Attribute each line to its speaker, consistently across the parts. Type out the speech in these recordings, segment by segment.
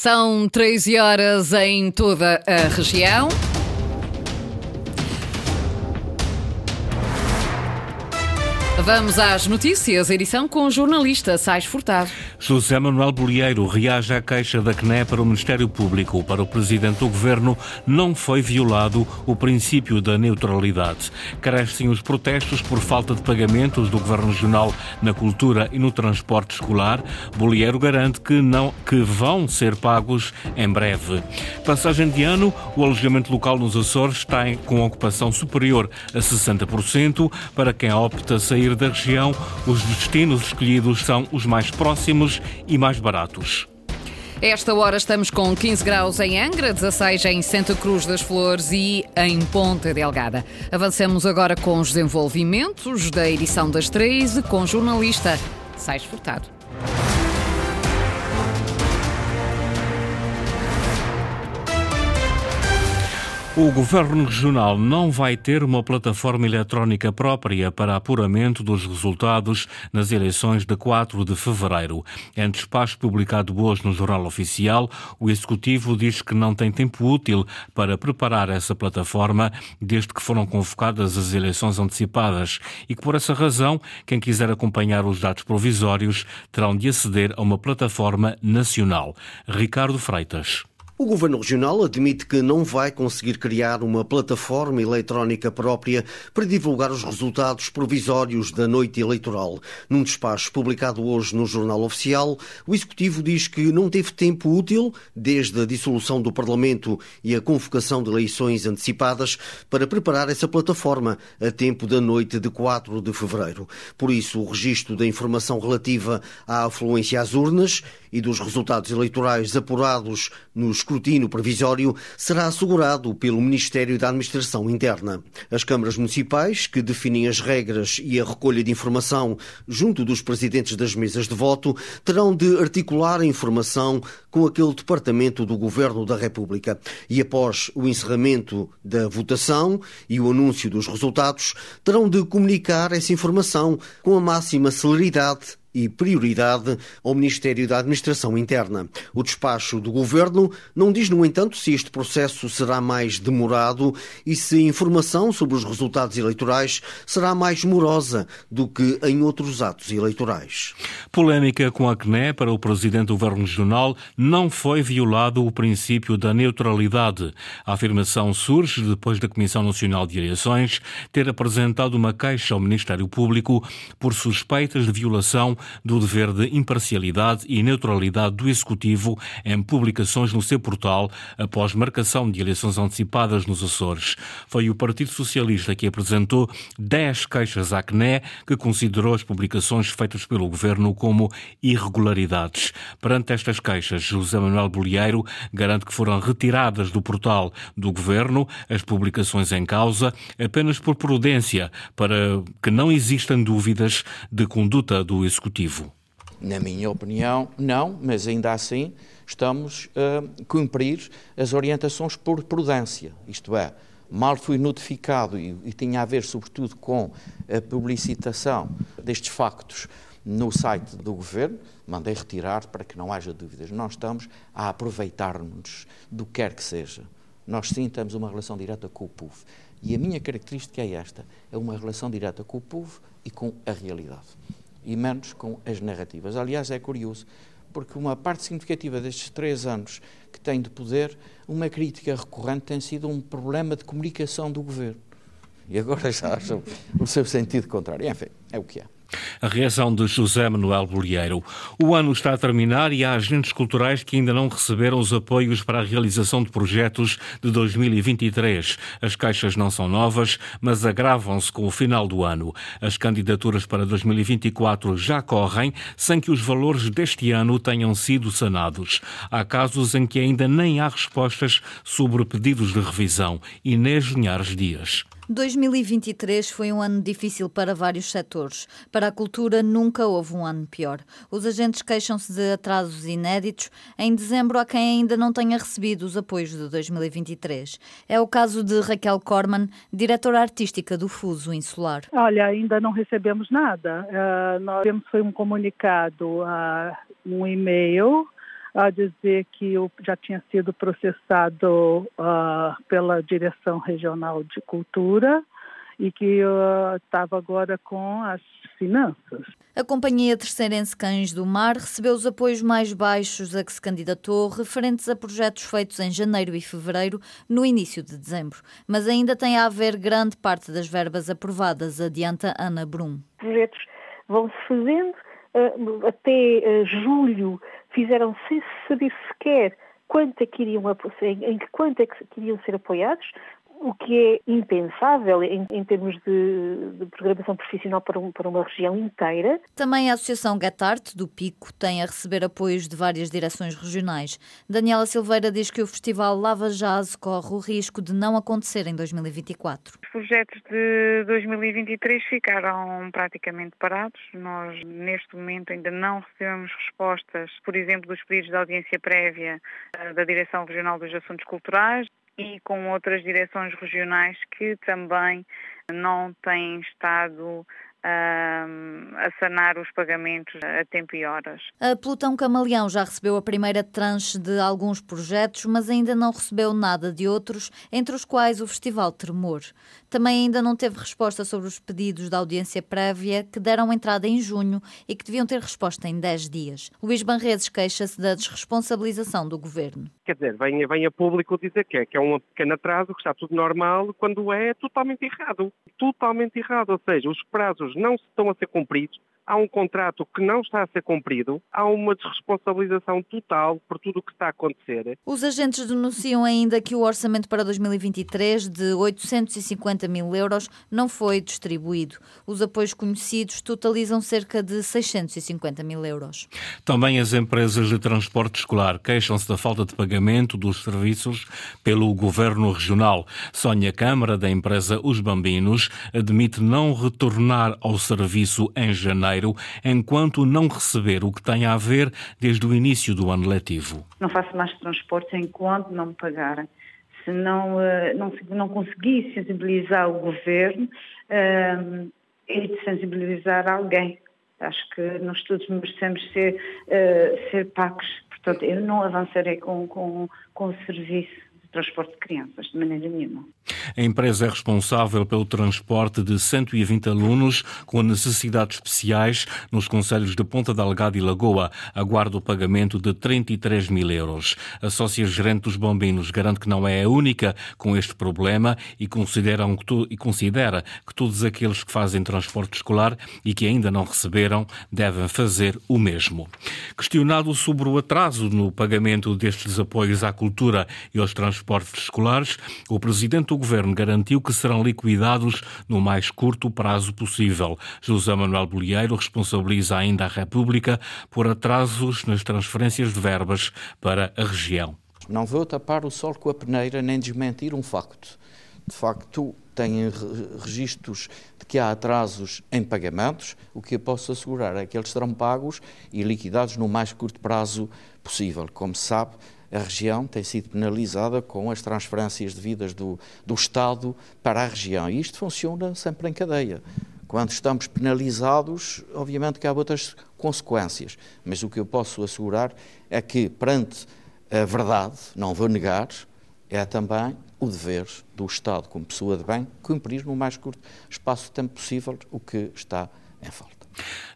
Speaker 1: São 13 horas em toda a região. Vamos às notícias, edição com o jornalista Sais Furtado.
Speaker 2: José Manuel Bolieiro reage à queixa da CNE para o Ministério Público. Para o Presidente do Governo, não foi violado o princípio da neutralidade. Crescem os protestos por falta de pagamentos do Governo Regional na cultura e no transporte escolar. Bolieiro garante que, não, que vão ser pagos em breve. Passagem de ano, o alojamento local nos Açores está com ocupação superior a 60%. Para quem opta sair da região, os destinos escolhidos são os mais próximos e mais baratos.
Speaker 1: Esta hora estamos com 15 graus em Angra, 16 em Santa Cruz das Flores e em Ponta Delgada. Avançamos agora com os desenvolvimentos da edição das 13 com jornalista Sais Furtado.
Speaker 2: O Governo Regional não vai ter uma plataforma eletrónica própria para apuramento dos resultados nas eleições de 4 de fevereiro. Em despacho publicado hoje no Jornal Oficial, o Executivo diz que não tem tempo útil para preparar essa plataforma desde que foram convocadas as eleições antecipadas e que, por essa razão, quem quiser acompanhar os dados provisórios terão de aceder a uma plataforma nacional. Ricardo Freitas.
Speaker 3: O Governo Regional admite que não vai conseguir criar uma plataforma eletrónica própria para divulgar os resultados provisórios da noite eleitoral. Num despacho publicado hoje no Jornal Oficial, o Executivo diz que não teve tempo útil, desde a dissolução do Parlamento e a convocação de eleições antecipadas, para preparar essa plataforma a tempo da noite de 4 de fevereiro. Por isso, o registro da informação relativa à afluência às urnas e dos resultados eleitorais apurados no escrutínio provisório será assegurado pelo Ministério da Administração Interna. As câmaras municipais, que definem as regras e a recolha de informação junto dos presidentes das mesas de voto, terão de articular a informação com aquele departamento do Governo da República. E após o encerramento da votação e o anúncio dos resultados, terão de comunicar essa informação com a máxima celeridade e prioridade ao Ministério da Administração Interna. O despacho do Governo não diz, no entanto, se este processo será mais demorado e se a informação sobre os resultados eleitorais será mais morosa do que em outros atos eleitorais.
Speaker 2: Polémica com a CNE para o Presidente do Governo Regional não foi violado o princípio da neutralidade. A afirmação surge depois da Comissão Nacional de Eleições ter apresentado uma queixa ao Ministério Público por suspeitas de violação do dever de imparcialidade e neutralidade do Executivo em publicações no seu portal após marcação de eleições antecipadas nos Açores. Foi o Partido Socialista que apresentou 10 queixas à CNE, que considerou as publicações feitas pelo Governo como irregularidades. Perante estas queixas, José Manuel Bolieiro garante que foram retiradas do portal do Governo as publicações em causa apenas por prudência, para que não existam dúvidas de conduta do Executivo. Executivo?
Speaker 4: Na minha opinião, não, mas ainda assim estamos a cumprir as orientações por prudência, isto é, mal fui notificado e, e tinha a ver sobretudo com a publicitação destes factos no site do Governo, mandei retirar para que não haja dúvidas. Nós estamos a aproveitar-nos do que quer que seja. Nós sim temos uma relação direta com o povo. E a minha característica é esta: é uma relação direta com o povo e com a realidade e menos com as narrativas. Aliás, é curioso, porque uma parte significativa destes três anos que tem de poder, uma crítica recorrente tem sido um problema de comunicação do governo. E agora já acham o seu sentido contrário. Enfim, é o que é.
Speaker 2: A reação de José Manuel Bolieiro. O ano está a terminar e há agentes culturais que ainda não receberam os apoios para a realização de projetos de 2023. As caixas não são novas, mas agravam-se com o final do ano. As candidaturas para 2024 já correm sem que os valores deste ano tenham sido sanados. Há casos em que ainda nem há respostas sobre pedidos de revisão. Inês Linhares Dias.
Speaker 5: 2023 foi um ano difícil para vários setores. Para a cultura, nunca houve um ano pior. Os agentes queixam-se de atrasos inéditos. Em dezembro, há quem ainda não tenha recebido os apoios de 2023. É o caso de Raquel Corman, diretora artística do Fuso Insular.
Speaker 6: Olha, ainda não recebemos nada. Uh, nós temos foi um comunicado, uh, um e-mail a dizer que eu já tinha sido processado uh, pela Direção Regional de Cultura e que eu estava agora com as finanças.
Speaker 5: A Companhia Terceirense Cães do Mar recebeu os apoios mais baixos a que se candidatou, referentes a projetos feitos em janeiro e fevereiro, no início de dezembro. Mas ainda tem a haver grande parte das verbas aprovadas, adianta Ana Brum.
Speaker 7: Projetos vão-se fazendo, eh, até julho fizeram sem saber sequer quanto é que iriam, em quanto é que iriam ser apoiados o que é impensável em, em termos de, de, programação profissional para, um, para uma região inteira.
Speaker 5: Também a Associação Gatarte, do Pico, tem a receber apoios de várias direções regionais. Daniela Silveira diz que o Festival Lava Jazz corre o risco de não acontecer em 2024.
Speaker 8: Os projetos de 2023 ficaram praticamente parados. Nós, neste momento, ainda não recebemos respostas, por exemplo, dos pedidos de audiência prévia eh, da Direção Regional dos Assuntos Culturais e com outras direções regionais que também não têm estado a sanar os pagamentos a tempo e horas.
Speaker 5: A Plutão Camaleão já recebeu a primeira tranche de alguns projetos, mas ainda não recebeu nada de outros, entre os quais o Festival Tremor. Também ainda não teve resposta sobre os pedidos da audiência prévia que deram entrada em junho e que deviam ter resposta em 10 dias. Luís Banredes queixa-se da desresponsabilização do governo.
Speaker 9: Quer dizer, vem, vem a público dizer que é, que é um pequeno atraso, que está tudo normal, quando é totalmente errado. Totalmente errado. Ou seja, os prazos não estão a ser cumpridos, há um contrato que não está a ser cumprido, há uma desresponsabilização total por tudo o que está a acontecer.
Speaker 5: Os agentes denunciam ainda que o orçamento para 2023 de 850 mil euros não foi distribuído. Os apoios conhecidos totalizam cerca de 650 mil euros.
Speaker 2: Também as empresas de transporte escolar queixam-se da falta de pagamento dos serviços pelo governo regional. Sónia Câmara, da empresa Os Bambinos, admite não retornar ao serviço em janeiro enquanto não receber o que tem a ver desde o início do ano letivo.
Speaker 10: Não faço mais transportes enquanto não me pagarem. Se não, eh, não, não conseguir sensibilizar o governo, é de sensibilizar alguém. Acho que nós todos merecemos ser, uh, ser pagos. Portanto, eu não avançarei com, com, com o serviço transporte de crianças, de maneira nenhuma.
Speaker 2: A empresa é responsável pelo transporte de 120 alunos com necessidades especiais nos conselhos de Ponta Delgada e Lagoa. Aguarda o pagamento de 33 mil euros. A sócia-gerente dos Bombinos garante que não é a única com este problema e, consideram que tu, e considera que todos aqueles que fazem transporte escolar e que ainda não receberam devem fazer o mesmo. Questionado sobre o atraso no pagamento destes apoios à cultura e aos transportes transportes escolares, o presidente do governo garantiu que serão liquidados no mais curto prazo possível. José Manuel Bolieiro responsabiliza ainda a República por atrasos nas transferências de verbas para a região.
Speaker 4: Não vou tapar o sol com a peneira nem desmentir um facto. De facto, têm registros de que há atrasos em pagamentos, o que eu posso assegurar é que eles serão pagos e liquidados no mais curto prazo possível. Como se sabe, a região tem sido penalizada com as transferências devidas do, do Estado para a região. E isto funciona sempre em cadeia. Quando estamos penalizados, obviamente que há outras consequências. Mas o que eu posso assegurar é que, perante a verdade, não vou negar, é também o dever do Estado, como pessoa de bem, cumprir no mais curto espaço de tempo possível o que está em falta.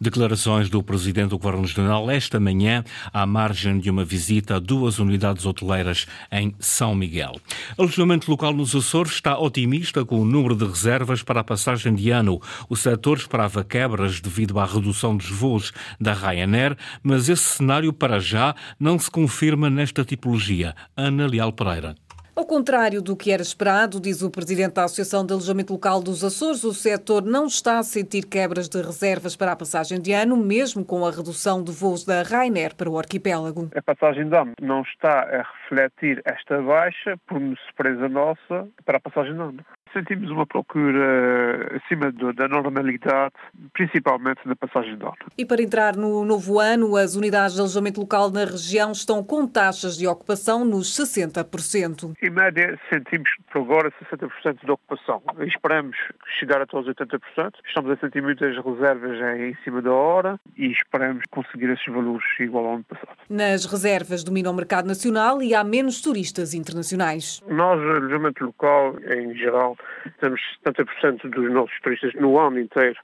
Speaker 2: Declarações do Presidente do Governo Regional esta manhã, à margem de uma visita a duas unidades hoteleiras em São Miguel. Alojamento local nos Açores está otimista com o número de reservas para a passagem de ano. O setor esperava quebras devido à redução dos voos da Ryanair, mas esse cenário, para já, não se confirma nesta tipologia. Ana Leal Pereira.
Speaker 11: Ao contrário do que era esperado, diz o presidente da Associação de Alojamento Local dos Açores, o setor não está a sentir quebras de reservas para a passagem de ano, mesmo com a redução de voos da Ryanair para o arquipélago.
Speaker 12: A passagem de ano não está a refletir esta baixa, por surpresa nossa, para a passagem de ano. Sentimos uma procura acima da normalidade, principalmente na passagem de ano.
Speaker 11: E para entrar no novo ano, as unidades de alojamento local na região estão com taxas de ocupação nos 60%.
Speaker 12: Em média, sentimos por agora 60% de ocupação. Esperamos chegar até aos 80%. Estamos a sentir muitas reservas em cima da hora e esperamos conseguir esses valores igual ao ano passado.
Speaker 11: Nas reservas domina o mercado nacional e há menos turistas internacionais.
Speaker 12: Nós, alojamento local, em geral, temos 70% dos nossos turistas no ano inteiro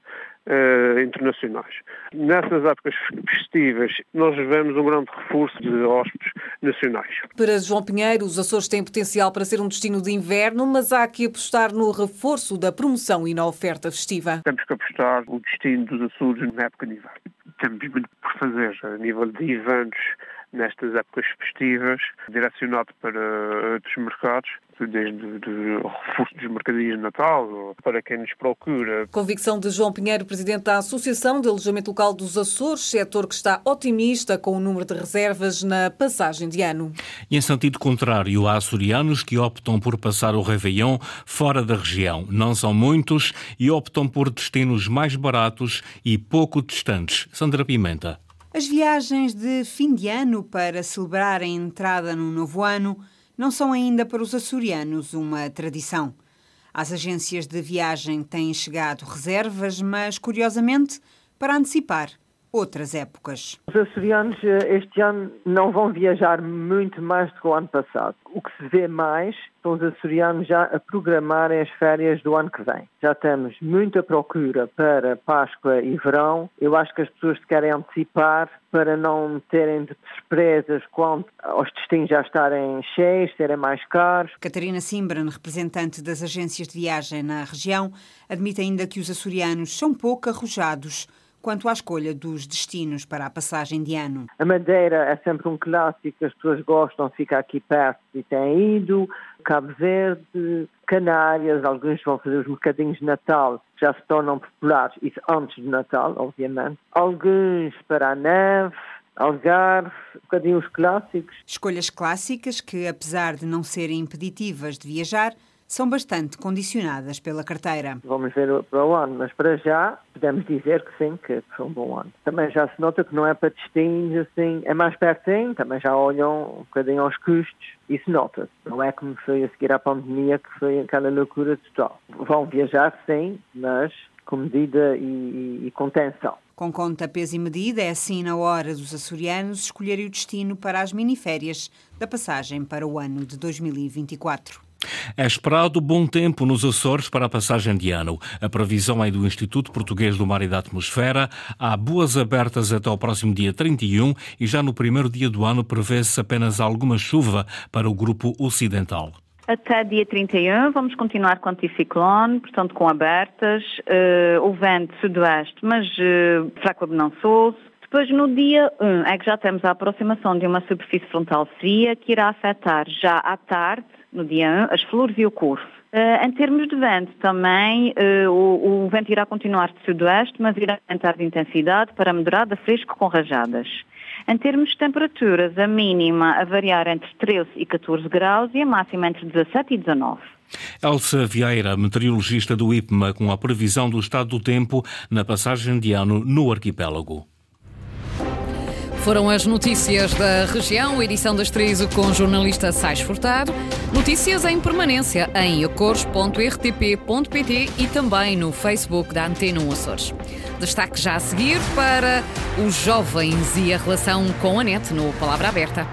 Speaker 12: uh, internacionais. Nessas épocas festivas, nós vemos um grande reforço de hóspedes nacionais.
Speaker 11: Para João Pinheiro, os Açores têm potencial para ser um destino de inverno, mas há que apostar no reforço da promoção e na oferta festiva.
Speaker 12: Temos que apostar no destino dos Açores na época de inverno. Temos muito por fazer a nível de eventos nestas épocas festivas, direcionado para outros mercados, desde o reforço dos mercadinhos de Natal, para quem nos procura.
Speaker 11: Convicção de João Pinheiro, presidente da Associação de Alojamento Local dos Açores, setor que está otimista com o número de reservas na passagem de ano.
Speaker 2: E em sentido contrário, há açorianos que optam por passar o Réveillon fora da região. Não são muitos e optam por destinos mais baratos e pouco distantes. Sandra Pimenta.
Speaker 13: As viagens de fim de ano para celebrar a entrada no novo ano não são ainda para os açorianos uma tradição. Às agências de viagem têm chegado reservas, mas, curiosamente, para antecipar outras épocas.
Speaker 14: Os açorianos eh, este ano não vão viajar muito mais do que o ano passado. O que se vê mais são os açorianos já a programarem as férias do ano que vem. Já temos muita procura para Páscoa e verão. Eu acho que as pessoas se querem antecipar para não terem de surpresas quanto aos destinos já estarem cheios, serem mais caros.
Speaker 13: Catarina Simbran, representante das agências de viagem na região, admite ainda que os açorianos são pouco arrojados quanto à escolha dos destinos para a passagem de ano.
Speaker 14: A Madeira é sempre um clássico, as pessoas gostam, fica aqui perto e têm ido. Cabo Verde, Canárias, alguns vão fazer os mercadinhos de Natal, já se tornam populares, isso antes de Natal, obviamente. Alguns para a neve, Algarve, um bocadinho os clássicos.
Speaker 13: Escolhas clássicas que, apesar de não serem impeditivas de viajar, são bastante condicionadas pela carteira.
Speaker 14: Vamos ver para o ano, mas para já podemos dizer que sim, que foi um bom ano. Também já se nota que não é para destinos assim, é mais pertinho, também já olham um bocadinho aos custos, isso nota-se. Não é como foi a seguir à pandemia que foi aquela loucura total. Vão viajar sim, mas com medida e, e, e contenção.
Speaker 13: Com conta, peso e medida, é assim na hora dos açorianos escolherem o destino para as miniférias da passagem para o ano de 2024.
Speaker 2: É esperado bom tempo nos Açores para a passagem de ano. A previsão é do Instituto Português do Mar e da Atmosfera. Há boas abertas até ao próximo dia 31 e já no primeiro dia do ano prevê-se apenas alguma chuva para o grupo ocidental.
Speaker 15: Até dia 31 vamos continuar com anticiclone, portanto com abertas, uh, o vento sudoeste, mas uh, fraco abnançoso. Depois, no dia 1, é que já temos a aproximação de uma superfície frontal fria que irá afetar já à tarde no dia 1, as flores e o curso. Uh, em termos de vento também, uh, o, o, vento irá continuar de sudoeste, mas irá aumentar de intensidade para moderado a fresco com rajadas. Em termos de temperaturas, a mínima a variar entre 13 e 14 graus e a máxima entre 17 e 19.
Speaker 2: Elsa Vieira, meteorologista do IPMA, com a previsão do estado do tempo na passagem de ano no arquipélago.
Speaker 1: Foram as notícias da região, edição das três com o jornalista Sais Furtado. Notícias em permanência em acores.rtp.pt e também no Facebook da Antena 1 Açores. Destaque já a seguir para os jovens e a relação com a net no Palavra Aberta.